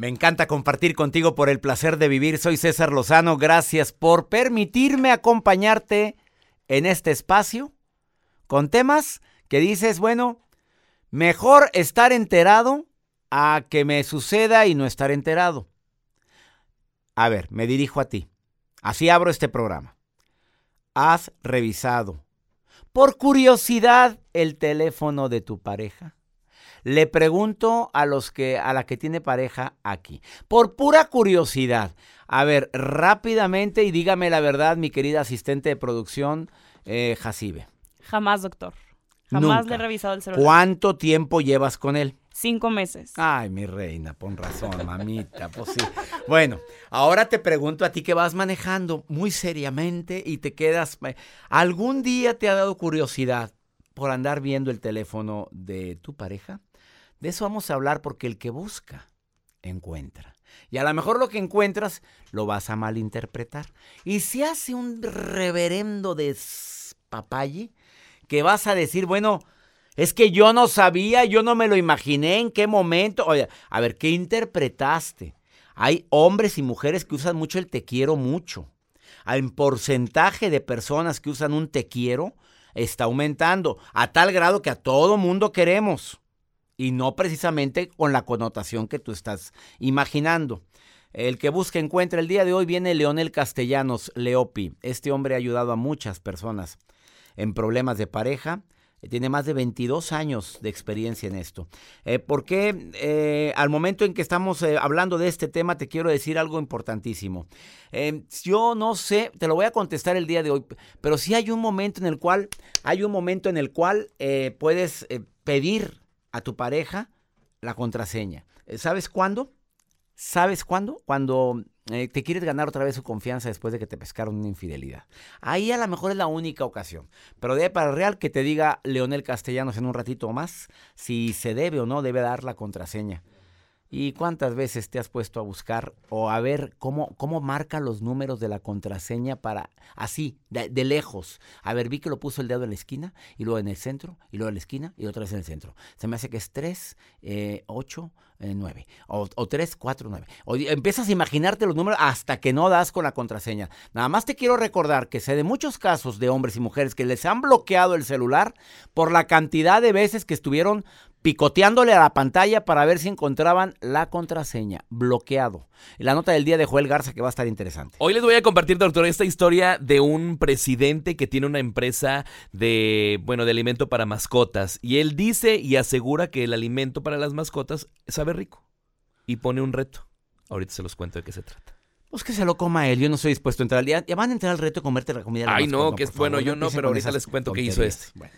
Me encanta compartir contigo por el placer de vivir. Soy César Lozano. Gracias por permitirme acompañarte en este espacio con temas que dices, bueno, mejor estar enterado a que me suceda y no estar enterado. A ver, me dirijo a ti. Así abro este programa. ¿Has revisado por curiosidad el teléfono de tu pareja? Le pregunto a los que a la que tiene pareja aquí, por pura curiosidad. A ver, rápidamente y dígame la verdad, mi querida asistente de producción, eh, Jacibe. Jamás, doctor. Jamás Nunca. le he revisado el celular. ¿Cuánto tiempo llevas con él? Cinco meses. Ay, mi reina, pon razón, mamita, pues sí. Bueno, ahora te pregunto a ti que vas manejando muy seriamente y te quedas... eh, ¿Algún día te ha dado curiosidad por andar viendo el teléfono de tu pareja? De eso vamos a hablar porque el que busca, encuentra. Y a lo mejor lo que encuentras lo vas a malinterpretar. Y se hace un reverendo despapalle que vas a decir, bueno, es que yo no sabía, yo no me lo imaginé en qué momento. Oye, a ver, ¿qué interpretaste? Hay hombres y mujeres que usan mucho el te quiero mucho. El porcentaje de personas que usan un te quiero está aumentando a tal grado que a todo mundo queremos. Y no precisamente con la connotación que tú estás imaginando. El que busca encuentra. El día de hoy viene Leonel Castellanos Leopi. Este hombre ha ayudado a muchas personas en problemas de pareja. Tiene más de 22 años de experiencia en esto. Eh, porque eh, al momento en que estamos eh, hablando de este tema, te quiero decir algo importantísimo. Yo no sé, te lo voy a contestar el día de hoy, pero sí hay un momento en el cual, hay un momento en el cual puedes pedir a tu pareja la contraseña. Eh, ¿Sabes cuándo? ¿Sabes cuándo? Cuando eh, te quieres ganar otra vez su confianza después de que te pescaron una infidelidad. Ahí a lo mejor es la única ocasión. Pero de para el real que te diga Leonel Castellanos en un ratito más si se debe o no debe dar la contraseña. ¿Y cuántas veces te has puesto a buscar o a ver cómo, cómo marca los números de la contraseña para así, de, lejos? A ver, vi que lo puso el dedo en la esquina y luego en el centro y luego en la esquina y otra vez en el centro. Se me hace que es 3, eh, 8, eh, 9 o, o 3, 4, 9. O, empiezas a imaginarte los números hasta que no das con la contraseña. Nada más te quiero recordar que sé de muchos casos de hombres y mujeres que les han bloqueado el celular por la cantidad de veces que estuvieron picoteándole a la pantalla para ver si encontraban la contraseña. Bloqueado. La nota del día de Joel Garza que va a estar interesante. Hoy les voy a compartir, doctor, esta historia de un presidente que tiene una empresa de, bueno, de alimento para mascotas. Y él dice y asegura que el alimento para las mascotas sabe rico. Y pone un reto. Ahorita se los cuento de qué se trata. Pues que se lo coma él, yo no estoy dispuesto a entrar. Ya, ya van a entrar al reto de comerte la comida. de Ay, no, que es- bueno, yo no, pero ahorita les cuento qué hizo este. Bueno.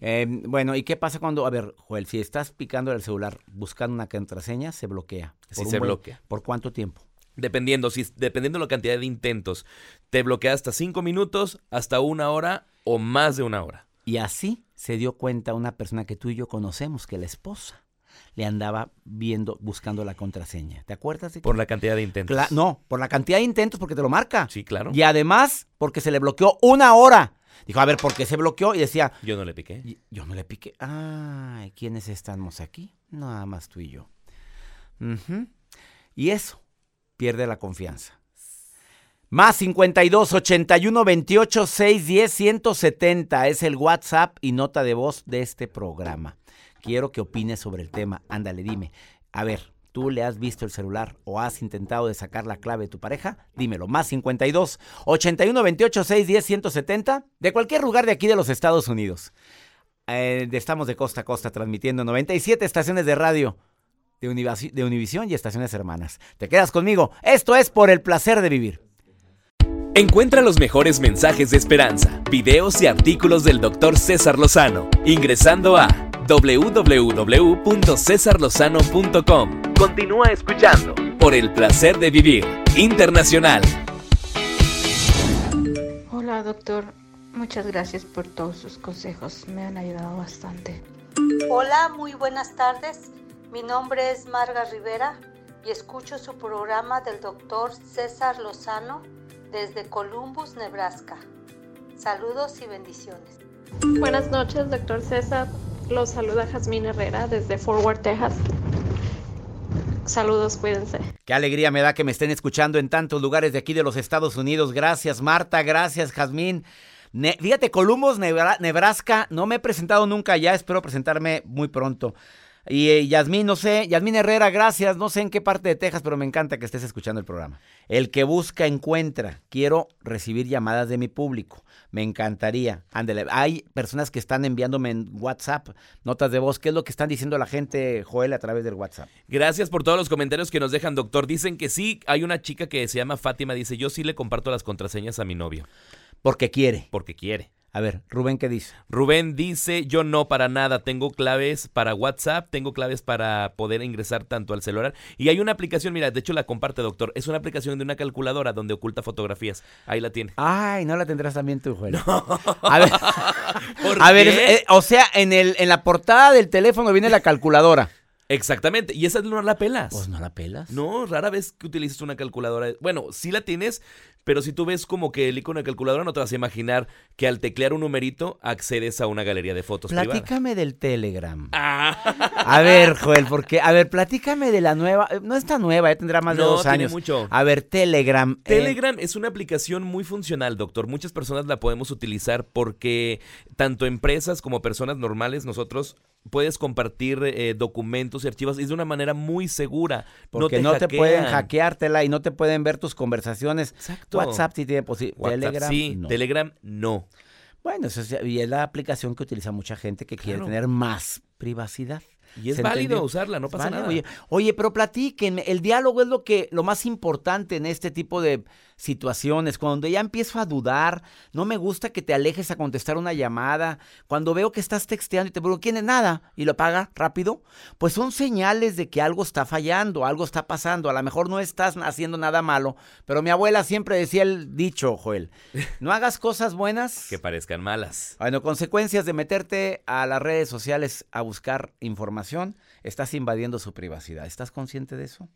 Eh, bueno, ¿y qué pasa cuando, a ver, Joel, si estás picando el celular buscando una contraseña, se bloquea? Sí, se buen- bloquea. ¿Por cuánto tiempo? Dependiendo, si, dependiendo de la cantidad de intentos, te bloquea hasta cinco minutos, hasta una hora o más de una hora. Y así se dio cuenta una persona que tú y yo conocemos, que la esposa le andaba viendo, buscando la contraseña. ¿Te acuerdas de Por la cantidad de intentos. Cla- no, por la cantidad de intentos porque te lo marca. Sí, claro. Y además porque se le bloqueó una hora. Dijo, a ver, ¿por qué se bloqueó? Y decía, Yo no le piqué. "Y- yo no le piqué. Ay, ¿quiénes estamos aquí? Nada más tú y yo. Ujú. Y eso pierde la confianza. Más 52 81 28 610 170 es el WhatsApp y nota de voz de este programa. Quiero que opines sobre el tema. Ándale, dime. A ver, ¿tú le has visto el celular o has intentado de sacar la clave de tu pareja? Dímelo. Más 52 81 28 610 170 de cualquier lugar de aquí de los Estados Unidos. Eh, estamos de costa a costa transmitiendo 97 estaciones de radio de, de Univisión y estaciones hermanas. ¿Te quedas conmigo? Esto es por el placer de vivir. Encuentra los mejores mensajes de esperanza, videos y artículos del Dr. César Lozano ingresando a www.cesarlozano.com. Continúa escuchando por el placer de vivir internacional. Hola doctor, muchas gracias por todos sus consejos, me han ayudado bastante. Hola, muy buenas tardes. Mi nombre es Marga Rivera y escucho su programa del doctor César Lozano desde Columbus, Nebraska. Saludos y bendiciones. Buenas noches, doctor César. Los saluda Jazmín Herrera desde Fort Worth, Texas. Saludos, cuídense. Qué alegría me da que me estén escuchando en tantos lugares de aquí de los Estados Unidos. Gracias, Marta. Gracias, Jazmín. Ne- fíjate, Columbus, Nebra- Nebraska. No me he presentado nunca ya. Espero presentarme muy pronto. Y eh, Yasmín, no sé, Yasmín Herrera, gracias. No sé en qué parte de Texas, pero me encanta que estés escuchando el programa. El que busca, encuentra. Quiero recibir llamadas de mi público. Me encantaría. Ándele. Hay personas que están enviándome en WhatsApp notas de voz. ¿Qué es lo que están diciendo la gente, Joel, a través del WhatsApp? Gracias por todos los comentarios que nos dejan, doctor. Dicen que sí, hay una chica que se llama Fátima, dice, yo sí le comparto las contraseñas a mi novio, Porque quiere. porque quiere. A ver, Rubén, ¿qué dice? Rubén dice, yo no para nada, tengo claves para WhatsApp, tengo claves para poder ingresar tanto al celular. Y hay una aplicación, mira, de hecho la comparte, doctor, es una aplicación de una calculadora donde oculta fotografías. Ahí la tiene. Ay, no la tendrás también tú, Joel. A ver, ¿Por a ver, qué? eh, o sea, en, el, en la portada del teléfono viene la calculadora. Exactamente, y esa no la pelas. Pues no la pelas. No, rara vez que utilices una calculadora. Bueno, sí la tienes, pero si tú ves como que el icono de calculadora, no te vas a imaginar que al teclear un numerito accedes a una galería de fotos privada. Platícame del Telegram. Ah, A ver, Joel, porque, a ver, platícame de la nueva. eh, No está nueva, ya tendrá más de No, dos tiene años. mucho. A ver, Telegram. eh, Telegram es una aplicación muy funcional, doctor. Muchas personas la podemos utilizar porque tanto empresas como personas normales, nosotros puedes compartir eh, documentos y archivos y es de una manera muy segura. porque no te, hackean. pueden hackeártela y no te pueden ver tus conversaciones. Exacto. WhatsApp sí tiene posibilidad. Telegram. sí, no. Telegram no. Bueno, eso es, y es la aplicación que utiliza mucha gente que quiere tener más privacidad. Y es ¿Se válido entendió? usarla, no pasa nada. Oye, oye, pero platíquenme, el diálogo es lo que lo más importante en este tipo de situaciones. Cuando ya empiezo a dudar, no me gusta que te alejes a contestar una llamada. Cuando veo que estás texteando y te pregunto, ¿quién es nada? Y lo apaga rápido, pues son señales de que algo está fallando, algo está pasando. A lo mejor no estás haciendo nada malo, pero mi abuela siempre decía el dicho, Joel, no hagas cosas buenas. que parezcan malas. Bueno, consecuencias de meterte a las redes sociales a buscar información, estás invadiendo su privacidad. ¿Estás consciente de eso?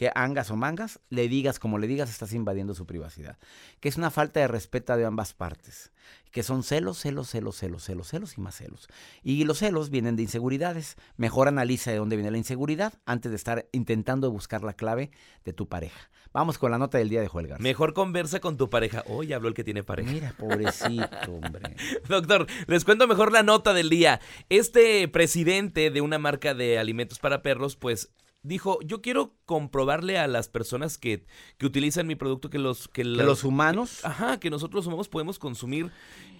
Que angas o mangas, le digas como le digas, estás invadiendo su privacidad. Que es una falta de respeto de ambas partes. Que son celos, celos, celos, celos, celos, celos y más celos. Y los celos vienen de inseguridades. Mejor analiza de dónde viene la inseguridad antes de estar intentando buscar la clave de tu pareja. Vamos con la nota del día de Joel Garza. Mejor conversa con tu pareja. Hoy habló el que tiene pareja. Mira, pobrecito, hombre. Doctor, les cuento mejor la nota del día. Este presidente de una marca de alimentos para perros, pues dijo, yo quiero comprobarle a las personas que, que utilizan mi producto que los... Que, Que los humanos Ajá, que nosotros humanos podemos consumir,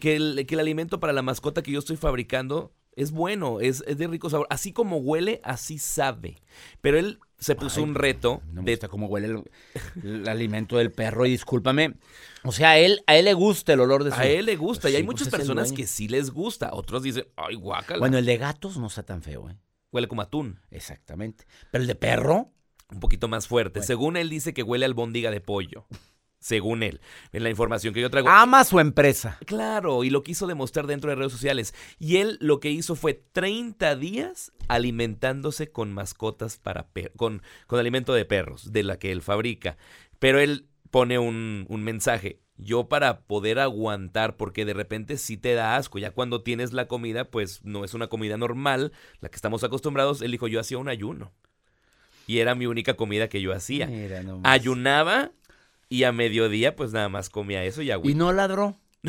que el, que el alimento para la mascota que yo estoy fabricando es bueno, es, es de rico sabor. Así como huele, así sabe. Pero él se puso Ay, un reto No me de gusta cómo huele el, el alimento del perro y discúlpame. O sea, a él, a él le gusta el olor de su... A él le gusta Pues y hay sí, pues muchas personas que sí les gusta. Otros dicen, ay, guácala. Bueno, el de gatos no está tan feo, ¿eh? Huele como atún. Exactamente. Pero el de perro... Un poquito más fuerte. Bueno. Según él dice que huele a albóndiga de pollo. Según él. En la información que yo traigo. Ama su empresa. Claro, y lo quiso demostrar dentro de redes sociales. Y él lo que hizo fue 30 días alimentándose con mascotas para perros, con, con alimento de perros, de la que él fabrica. Pero él pone un, un mensaje. Yo para poder aguantar, porque de repente sí te da asco, ya cuando tienes la comida, pues no es una comida normal, la que estamos acostumbrados, él dijo, yo hacía un ayuno. Y era mi única comida que yo hacía. Mira nomás. Ayunaba y a mediodía pues nada más comía eso y agua. Y no ladró.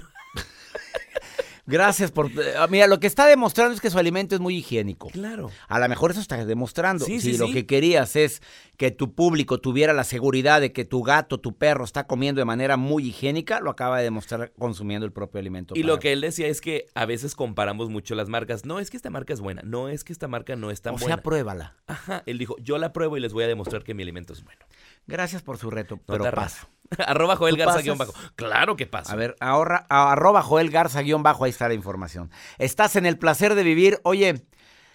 Gracias por... ah, Mira, lo que está demostrando es que su alimento es muy higiénico. Claro. A lo mejor eso está demostrando. Sí, si sí, lo sí. que querías es que tu público tuviera la seguridad de que tu gato, tu perro está comiendo de manera muy higiénica, lo acaba de demostrar consumiendo el propio alimento. Y lo que él decía es que a veces comparamos mucho las marcas. No es que esta marca es buena, no es que esta marca no es tan O sea, buena. pruébala. Ajá, él dijo, yo la pruebo y les voy a demostrar que mi alimento es bueno. Gracias por su reto, pero Nota paso. Arroba Joel ¿Tú Garza pasas? guion bajo. Claro que pasa. A ver, ahora, a- arroba Joel Garza guion bajo, ahí está la información. Estás en el placer de vivir. Oye,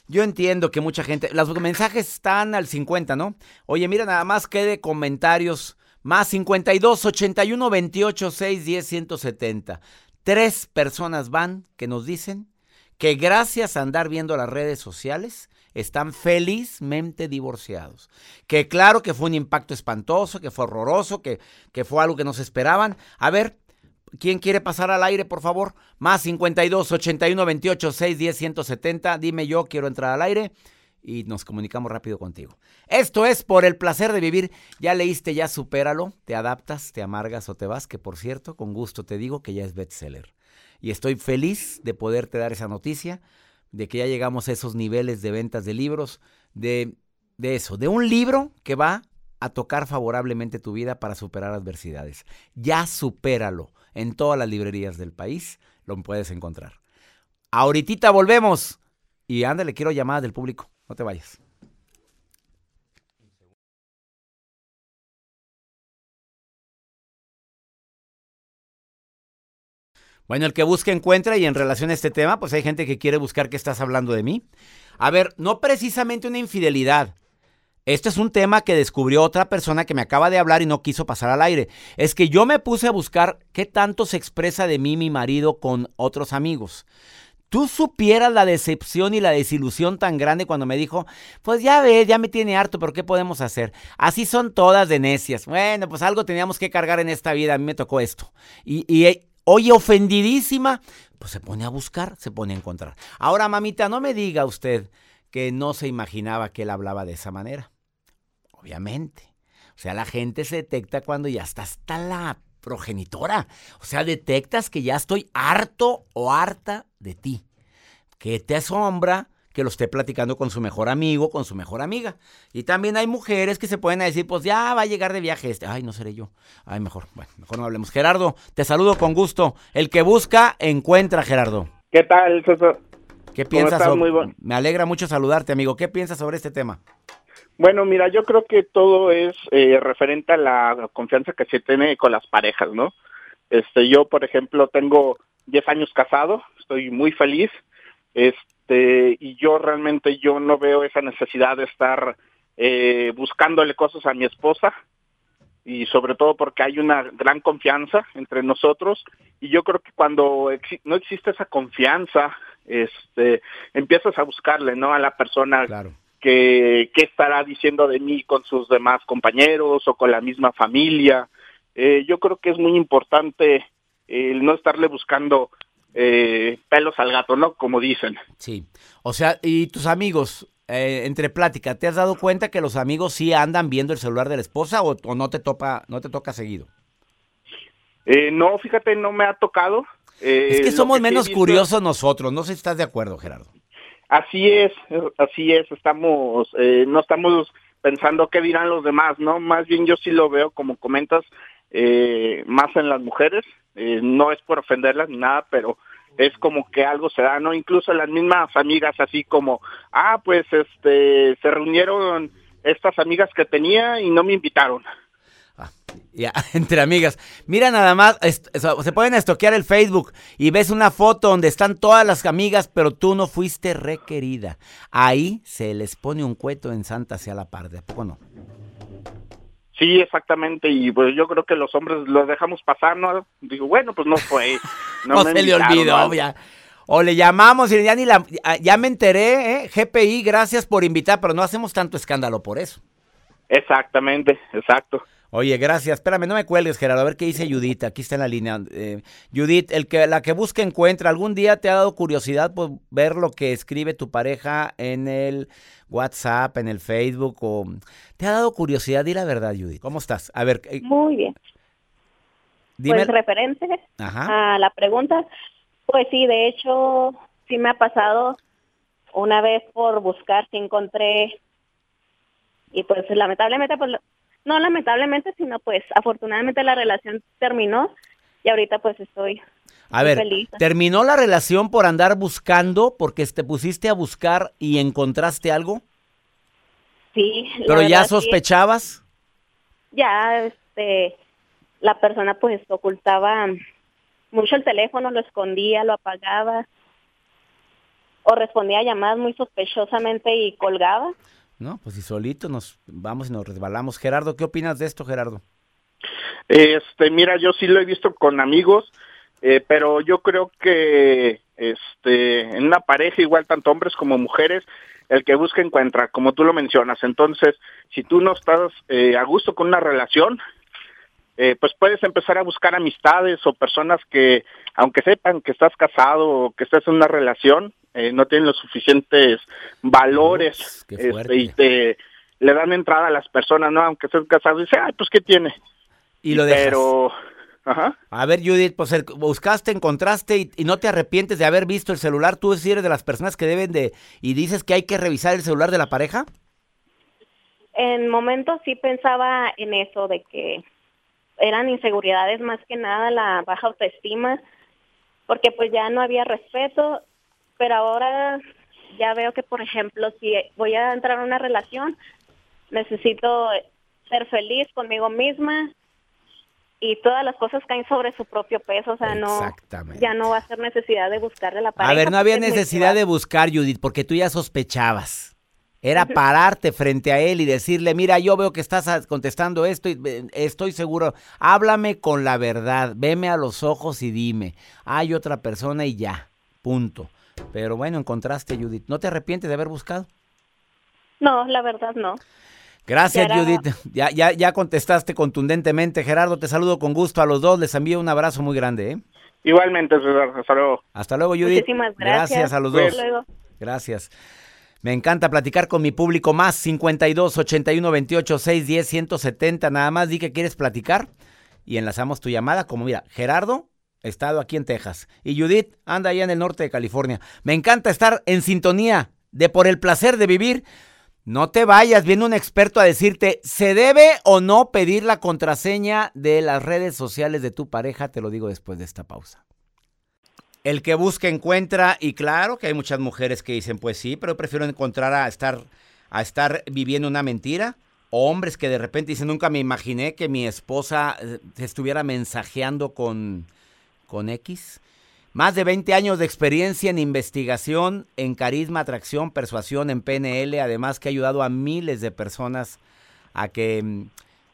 yo entiendo que mucha gente, los mensajes están al 50, ¿no? Oye, mira, nada más que de comentarios. Más 52 81 28 6 10 170. Tres personas van que nos dicen que gracias a andar viendo las redes sociales están felizmente divorciados. Que claro que fue un impacto espantoso, que fue horroroso, que, que fue algo que no se esperaban. A ver, ¿quién quiere pasar al aire, por favor? Más 52 81 28 6 10 170. Dime yo, quiero entrar al aire. y nos comunicamos rápido contigo. Esto es por el placer de vivir. Ya leíste, ya supéralo, te adaptas, te amargas o te vas, que por cierto, con gusto te digo que ya es bestseller. Y estoy feliz de poderte dar esa noticia, de que ya llegamos a esos niveles de ventas de libros, de, de eso, de un libro que va a tocar favorablemente tu vida para superar adversidades. Ya supéralo. En todas las librerías del país lo puedes encontrar. Ahorita volvemos. Y ándale, quiero llamadas del público. No te vayas. Bueno, el que busca encuentra y en relación a este tema, pues hay gente que quiere buscar que estás hablando de mí. A ver, no precisamente una infidelidad. Este es un tema que descubrió otra persona que me acaba de hablar y no quiso pasar al aire. Es que yo me puse a buscar qué tanto se expresa de mí mi marido con otros amigos. Tú supieras la decepción y la desilusión tan grande cuando me dijo, pues ya ves, ya me tiene harto, pero ¿qué podemos hacer? Así son todas de necias. Bueno, pues algo teníamos que cargar en esta vida, a mí me tocó esto. Y, y oye, ofendidísima, pues se pone a buscar, se pone a encontrar. Ahora, mamita, no me diga usted que no se imaginaba que él hablaba de esa manera. Obviamente. O sea, la gente se detecta cuando ya está hasta la progenitora. O sea, detectas que ya estoy harto o harta de ti. Que te asombra que lo esté platicando con su mejor amigo, con su mejor amiga. Y también hay mujeres que se pueden decir, pues ya va a llegar de viaje este. Ay, no seré yo. Ay, mejor, bueno, mejor no hablemos. Gerardo, te saludo con gusto. El que busca, encuentra, Gerardo. ¿Qué tal, César? ¿Qué piensas? estás? sobre- Muy bueno. Me alegra mucho saludarte, amigo. ¿Qué piensas sobre este tema? Bueno, mira, yo creo que todo es eh, referente a la confianza que se tiene con las parejas, ¿no? Este, yo, por ejemplo, tengo 10 años casado, estoy muy feliz, este, y yo realmente yo no veo esa necesidad de estar eh, buscándole cosas a mi esposa, y sobre todo porque hay una gran confianza entre nosotros, y yo creo que cuando no existe esa confianza, este, empiezas a buscarle, ¿no? A la persona Claro. que qué estará diciendo de mí con sus demás compañeros o con la misma familia. Eh, yo creo que es muy importante el no estarle buscando eh, pelos al gato, ¿no? Como dicen. Sí. O sea, y tus amigos, eh, entre plática, ¿te has dado cuenta que los amigos sí andan viendo el celular de la esposa o, o no te topa, no te toca seguido? Eh, no, fíjate, no me ha tocado. Eh, es que somos menos visto- curiosos nosotros. No sé si estás de acuerdo, Gerardo. Así es, así es. Estamos, eh, no estamos pensando qué dirán los demás, ¿no? Más bien yo sí lo veo, como comentas, eh, más en las mujeres. Eh, no es por ofenderlas ni nada, pero es como que algo se da, ¿no? Incluso las mismas amigas, así como, ah, pues, este, se reunieron estas amigas que tenía y no me invitaron. Ah, ya, entre amigas. Mira nada más, se pueden estoquear el Facebook y ves una foto donde están todas las amigas, pero tú no fuiste requerida. Ahí se les pone un cueto en Santa hacia la par, ¿de poco no? Sí, exactamente, y pues yo creo que los hombres los dejamos pasar, ¿no? Digo, bueno, pues no fue. No, No, me se le olvidó, ¿no? ya. O le llamamos y ya ni la, ya me enteré, ¿eh? GPI, gracias por invitar, pero no hacemos tanto escándalo por eso. Exactamente, exacto. Oye, gracias. Espérame, no me cuelgues, Gerardo. A ver qué dice Judith. Aquí está en la línea. Eh, Judith, el que, la que busca encuentra. ¿Algún día te ha dado curiosidad por ver lo que escribe tu pareja en el WhatsApp, en el Facebook? O... ¿Te ha dado curiosidad? Di la verdad, Judith. ¿Cómo estás? A ver, eh, Muy bien. dime. Pues referente Ajá. a la pregunta, pues sí, de hecho, sí me ha pasado una vez por buscar, sí encontré, y pues lamentablemente, pues no lamentablemente, sino pues afortunadamente la relación terminó y ahorita pues estoy A ver, feliz. ¿terminó la relación por andar buscando, porque te pusiste a buscar y encontraste algo? sí. ¿Pero ya sí, sospechabas? ya, este, la persona pues ocultaba mucho el teléfono, lo escondía, lo apagaba o respondía a llamadas muy sospechosamente y colgaba. No, pues si solito nos vamos y nos resbalamos. Gerardo, ¿qué opinas de esto, Gerardo? Este, mira, yo sí lo he visto con amigos, eh, pero yo creo que este, en una pareja, igual tanto hombres como mujeres, el que busca encuentra, como tú lo mencionas. Entonces, si tú no estás eh, a gusto con una relación, eh, pues puedes empezar a buscar amistades o personas que, aunque sepan que estás casado o que estás en una relación, eh, no tienen los suficientes valores Ups, este, y te le dan entrada a las personas, ¿no? Aunque estés casado, dice, ay, pues, ¿qué tiene? Y lo dejas. Pero, ajá. A ver, Judith, pues el- buscaste, encontraste y, y no te arrepientes de haber visto el celular. ¿Tú sí eres de las personas que deben de... y dices que hay que revisar el celular de la pareja? En momentos sí pensaba en eso, de que eran inseguridades más que nada, la baja autoestima, porque pues ya no había respeto, pero ahora ya veo que, por ejemplo, si voy a entrar a una relación, necesito ser feliz conmigo misma y todas las cosas caen sobre su propio peso, o sea, no, ya no va a ser necesidad de buscarle la pareja. A ver, no había necesidad de buscar, Judith, porque tú ya sospechabas. Era pararte frente a él y decirle, mira, yo veo que estás contestando esto y estoy seguro. Háblame con la verdad, veme a los ojos y dime, hay otra persona y ya, punto. Pero bueno, encontraste, Judith. ¿No te arrepientes de haber buscado? No, la verdad no. Gracias, Ya era- Judith. Ya, ya, ya contestaste contundentemente. Gerardo, te saludo con gusto a los dos. Les envío un abrazo muy grande. ¿eh? Igualmente, César, hasta luego. Hasta luego, Judith. Muchísimas gracias. a los Hasta dos. Hasta luego. Gracias. Me encanta platicar con mi público más 52 81 28 6 10 170. Nada más di que quieres platicar y enlazamos tu llamada. Como mira, Gerardo, estado aquí en Texas. Y Judith anda allá en el norte de California. Me encanta estar en sintonía de por el placer de vivir. No te vayas, viene un experto a decirte, ¿se debe o no pedir la contraseña de las redes sociales de tu pareja? Te lo digo después de esta pausa. El que busca encuentra y claro que hay muchas mujeres que dicen, pues sí, pero prefiero encontrar a estar a estar viviendo una mentira. O hombres que de repente dicen, nunca me imaginé que mi esposa eh, estuviera mensajeando con, con X. Más de 20 años de experiencia en investigación, en carisma, atracción, persuasión, en PNL, además que ha ayudado a miles de personas a que, mm,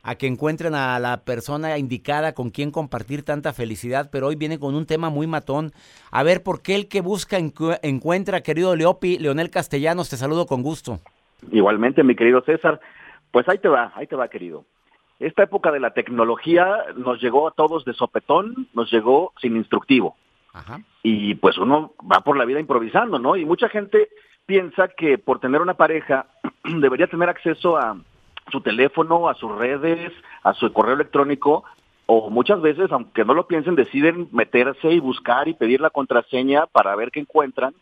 a que encuentren a la persona indicada con quien compartir tanta felicidad, pero hoy viene con un tema muy matón. A ver, ¿por qué el que busca encu- encuentra, querido Leopi, Leonel Castellanos? Te saludo con gusto. Igualmente, mi querido César. Pues ahí te va, ahí te va, querido. Esta época de la tecnología nos llegó a todos de sopetón, nos llegó sin instructivo. Ajá. Y pues uno va por la vida improvisando, ¿no? Y mucha gente piensa que por tener una pareja debería tener acceso a su teléfono, a sus redes, a su correo electrónico, o muchas veces, aunque no lo piensen, deciden meterse y buscar y pedir la contraseña para ver qué encuentran.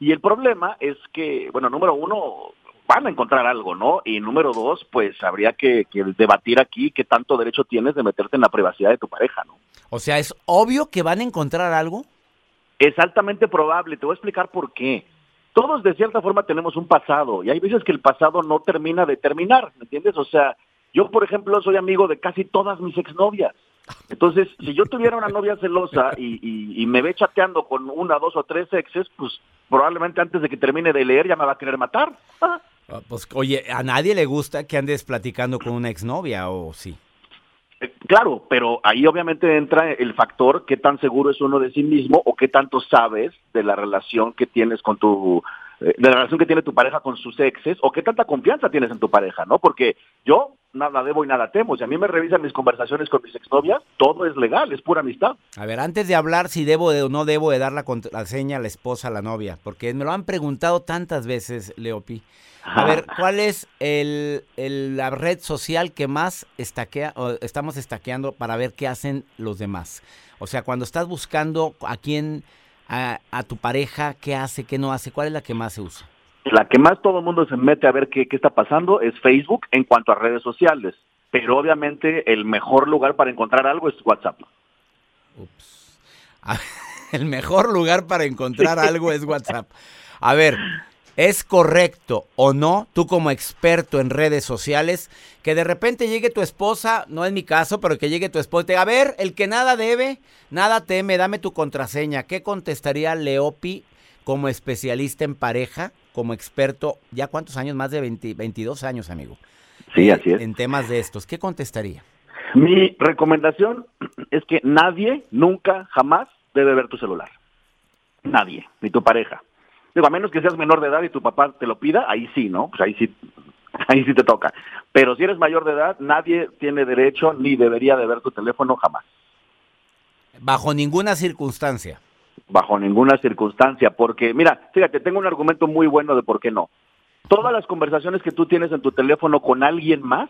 Y el problema es que, bueno, número uno, van a encontrar algo, ¿no? Y número dos, pues habría que, que debatir aquí qué tanto derecho tienes de meterte en la privacidad de tu pareja, ¿no? O sea, ¿es obvio que van a encontrar algo? Es altamente probable, te voy a explicar por qué. Todos de cierta forma tenemos un pasado y hay veces que el pasado no termina de terminar, ¿me entiendes? O sea, yo por ejemplo soy amigo de casi todas mis exnovias. Entonces, si yo tuviera una novia celosa y, y- y me ve chateando con una, dos o tres exes, pues probablemente antes de que termine de leer ya me va a querer matar. Ah, Pues, oye, a nadie le gusta que andes platicando con una exnovia, ¿o sí? Claro, pero ahí obviamente entra el factor qué tan seguro es uno de sí mismo o qué tanto sabes de la relación que tienes con tu eh, de la relación que tiene tu pareja con sus exes o qué tanta confianza tienes en tu pareja, ¿no? Porque yo nada debo y nada temo. Si a mí me revisan mis conversaciones con mis exnovias, todo es legal, es pura amistad. A ver, antes de hablar si debo de- o no debo de dar la contraseña a la esposa, a la novia, porque me lo han preguntado tantas veces, Leopi. A ver, ¿cuál es el, el- la red social que más estaquea, o estamos estaqueando para ver qué hacen los demás? O sea, cuando estás buscando a quién, a, a tu pareja, qué hace, qué no hace, ¿cuál es la que más se usa? La que más todo el mundo se mete a ver qué, qué está pasando es Facebook en cuanto a redes sociales. Pero obviamente el mejor lugar para encontrar algo es WhatsApp. Ups. El mejor lugar para encontrar algo es WhatsApp. A ver, ¿es correcto o no, tú como experto en redes sociales, que de repente llegue tu esposa, no es mi caso, pero que llegue tu esposa y te diga, a ver, el que nada debe, nada teme, dame tu contraseña? ¿Qué contestaría Leopi como especialista en pareja, como experto, ya cuántos años, más de 20 22 años, amigo? Sí, así es. En temas de estos, ¿qué contestaría? Mi recomendación es que nadie, nunca, jamás debe ver tu celular. Nadie, ni tu pareja. Digo, a menos que seas menor de edad y tu papá te lo pida, ahí sí, ¿no? Pues ahí sí ahí sí te toca. Pero si eres mayor de edad, nadie tiene derecho ni debería de ver tu teléfono jamás. Bajo ninguna circunstancia. Bajo ninguna circunstancia, porque mira, fíjate, tengo un argumento muy bueno de por qué no. Todas las conversaciones que tú tienes en tu teléfono con alguien más,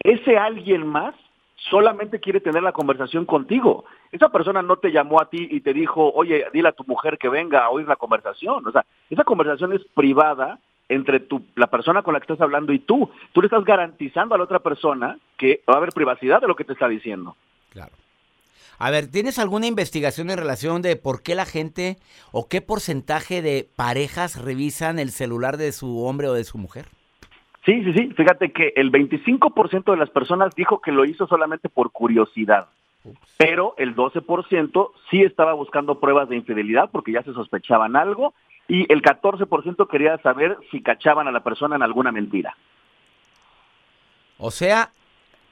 ese alguien más solamente quiere tener la conversación contigo. Esa persona no te llamó a ti y te dijo, oye, dile a tu mujer que venga a oír la conversación. O sea, esa conversación es privada entre tu, la persona con la que estás hablando y tú. Tú le estás garantizando a la otra persona que va a haber privacidad de lo que te está diciendo. Claro. A ver, ¿tienes alguna investigación en relación de por qué la gente o qué porcentaje de parejas revisan el celular de su hombre o de su mujer? Sí, sí, sí. Fíjate que el 25% de las personas dijo que lo hizo solamente por curiosidad. Pero el 12% sí estaba buscando pruebas de infidelidad porque ya se sospechaban algo y el 14% quería saber si cachaban a la persona en alguna mentira. O sea,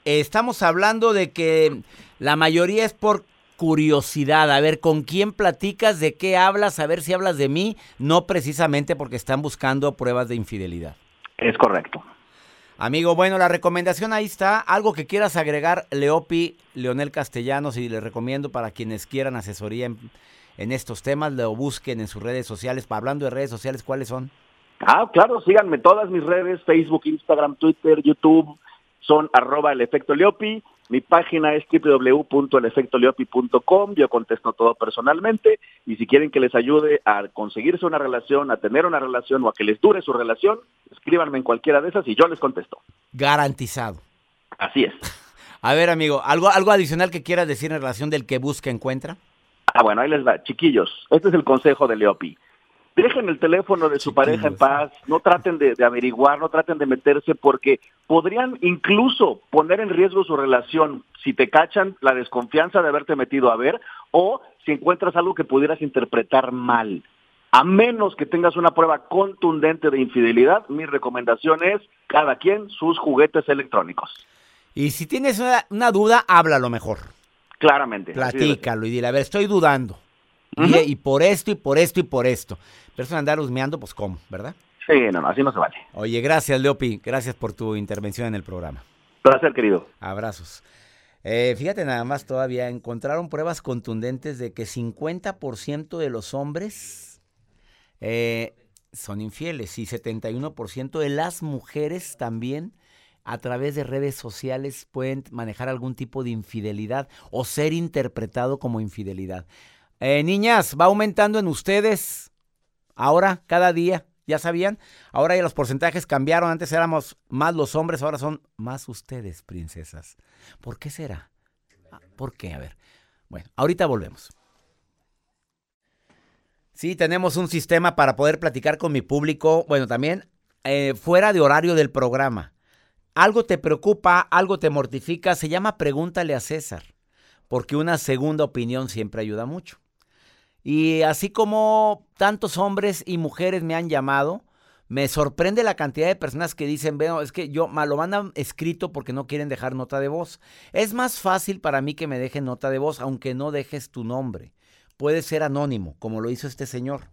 estamos hablando de que la mayoría es por curiosidad, a ver con quién platicas, de qué hablas, a ver si hablas de mí, no precisamente porque están buscando pruebas de infidelidad. Es correcto. Amigo, bueno, la recomendación ahí está. Algo que quieras agregar, Leopi, Leonel Castellanos, y le recomiendo para quienes quieran asesoría en, en estos temas, lo busquen en sus redes sociales. Hablando de redes sociales, ¿cuáles son? Ah, claro, síganme todas mis redes, Facebook, Instagram, Twitter, YouTube, son arroba el efecto Leopi. Mi página es www.elefectoleopi.com. Yo contesto todo personalmente. Y si quieren que les ayude a conseguirse una relación, a tener una relación o a que les dure su relación, escríbanme en cualquiera de esas y yo les contesto. Garantizado. Así es. A ver, amigo, ¿algo, algo adicional que quieras decir en relación del que busca encuentra? Ah, bueno, ahí les va. Chiquillos, este es el consejo de Leopi. Dejen el teléfono de su pareja en paz, no traten de, de, averiguar, no traten de meterse porque podrían incluso poner en riesgo su relación si te cachan la desconfianza de haberte metido a ver o si encuentras algo que pudieras interpretar mal. A menos que tengas una prueba contundente de infidelidad, mi recomendación es cada quien sus juguetes electrónicos. Y si tienes una, una duda, háblalo mejor. Claramente. Platícalo y dile, a ver, estoy dudando. Uh -huh. y, por esto, y por esto, y por esto. Pero eso de andar husmeando, pues cómo, ¿verdad? Sí, no, no, así no se vale. Oye, gracias, Leopi. Gracias por tu intervención en el programa. Placer, querido. Abrazos. Eh, fíjate nada más todavía, encontraron pruebas contundentes de que 50% de los hombres eh, son infieles y 71% de las mujeres también a través de redes sociales pueden manejar algún tipo de infidelidad o ser interpretado como infidelidad. Eh, niñas, va aumentando en ustedes ahora, cada día, ¿ya sabían? Ahora ya los porcentajes cambiaron, antes éramos más los hombres, ahora son más ustedes, princesas. ¿Por qué será? ¿Por qué? A ver. Bueno, ahorita volvemos. Sí, tenemos un sistema para poder platicar con mi público, bueno, también eh, fuera de horario del programa. Algo te preocupa, algo te mortifica, se llama Pregúntale a César, porque una segunda opinión siempre ayuda mucho. Y así como tantos hombres y mujeres me han llamado, me sorprende la cantidad de personas que dicen, veo, es que yo me lo mandan escrito porque no quieren dejar nota de voz. Es más fácil para mí que me dejen nota de voz, aunque no dejes tu nombre. Puede ser anónimo, como lo hizo este señor.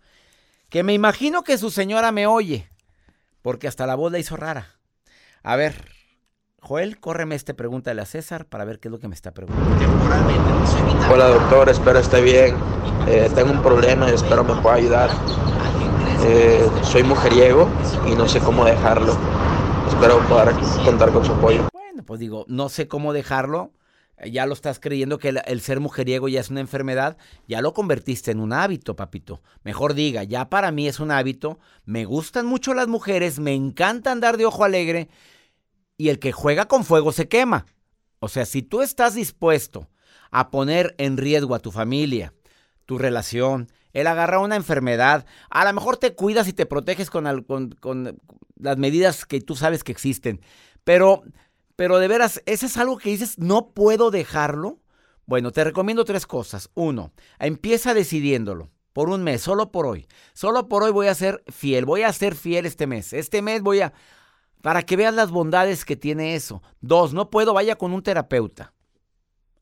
Que me imagino que su señora me oye, porque hasta la voz la hizo rara. A ver, Joel, córreme este pregúntale a César para ver qué es lo que me está preguntando. Hola doctor, espero esté bien. Eh, tengo un problema y espero me pueda ayudar. Eh, soy mujeriego y no sé cómo dejarlo. Espero poder contar con su apoyo. Bueno, pues digo, no sé cómo dejarlo. Ya lo estás creyendo que el, el, ser mujeriego ya es una enfermedad. Ya lo convertiste en un hábito, papito. Mejor diga, ya para mí es un hábito. Me gustan mucho las mujeres, me encanta andar de ojo alegre. Y el que juega con fuego se quema. O sea, si tú estás dispuesto a poner en riesgo a tu familia, tu relación, el agarrar una enfermedad, a lo mejor te cuidas y te proteges con, las medidas que tú sabes que existen, pero, pero de veras, ¿eso es algo que dices, no puedo dejarlo? Bueno, te recomiendo tres cosas. Uno, empieza decidiéndolo por un mes, solo por hoy. Solo por hoy voy a ser fiel, voy a ser fiel este mes. Este mes voy a, para que veas las bondades que tiene eso. Dos, no puedo, vaya con un terapeuta.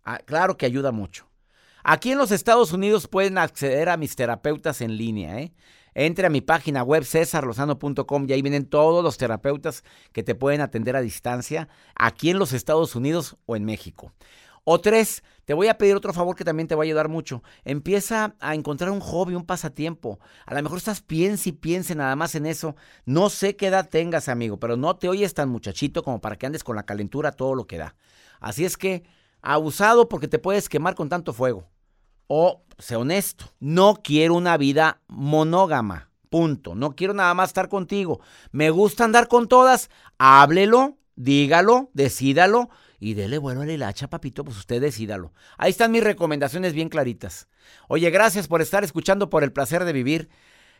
Ah, claro que ayuda mucho. Aquí en los Estados Unidos pueden acceder a mis terapeutas en línea, ¿eh? Entre a mi página web cesarlozano.com y ahí vienen todos los terapeutas que te pueden atender a distancia aquí en los Estados Unidos o en México. O tres, te voy a pedir otro favor que también te va a ayudar mucho. Empieza a encontrar un hobby, un pasatiempo. A lo mejor estás piense y piense nada más en eso. No sé qué edad tengas, amigo, pero no te oyes tan muchachito como para que andes con la calentura todo lo que da. Así es que, abusado porque te puedes quemar con tanto fuego. O, sé honesto, no quiero una vida monógama. Punto. No quiero nada más estar contigo. Me gusta andar con todas. Háblelo, dígalo, decídalo y dele vuelo a la hilacha, papito, pues usted decídalo. Ahí están mis recomendaciones bien claritas. Oye, gracias por estar escuchando por el placer de vivir.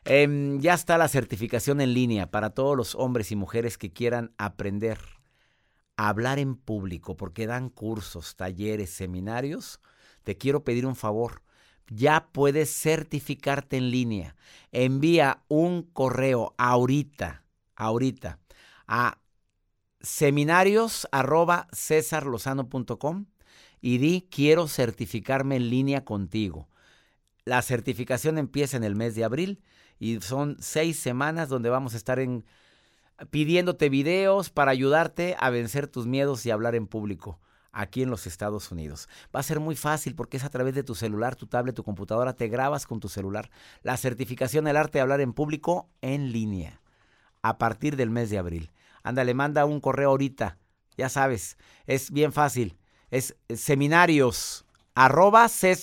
Em, ya está la certificación en línea para todos los hombres y mujeres que quieran aprender a hablar en público, porque dan cursos, talleres, seminarios. Te quiero pedir un favor. Ya puedes certificarte en línea. Envía un correo ahorita, ahorita, a seminarios arroba y di quiero certificarme en línea contigo. La certificación empieza en el mes de abril y son seis semanas donde vamos a estar en, pidiéndote videos para ayudarte a vencer tus miedos y hablar en público aquí en los Estados Unidos. Va a ser muy fácil porque es a través de tu celular, tu tablet, tu computadora, te grabas con tu celular. La certificación del arte de hablar en público en línea a partir del mes de abril. Ándale, manda un correo ahorita. Ya sabes, es bien fácil. Es seminarios arroba. Soy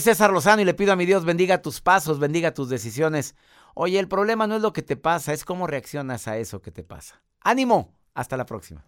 César Lozano y le pido a mi Dios bendiga tus pasos, bendiga tus decisiones. Oye, el problema no es lo que te pasa, es cómo reaccionas a eso que te pasa. Ánimo, hasta la próxima.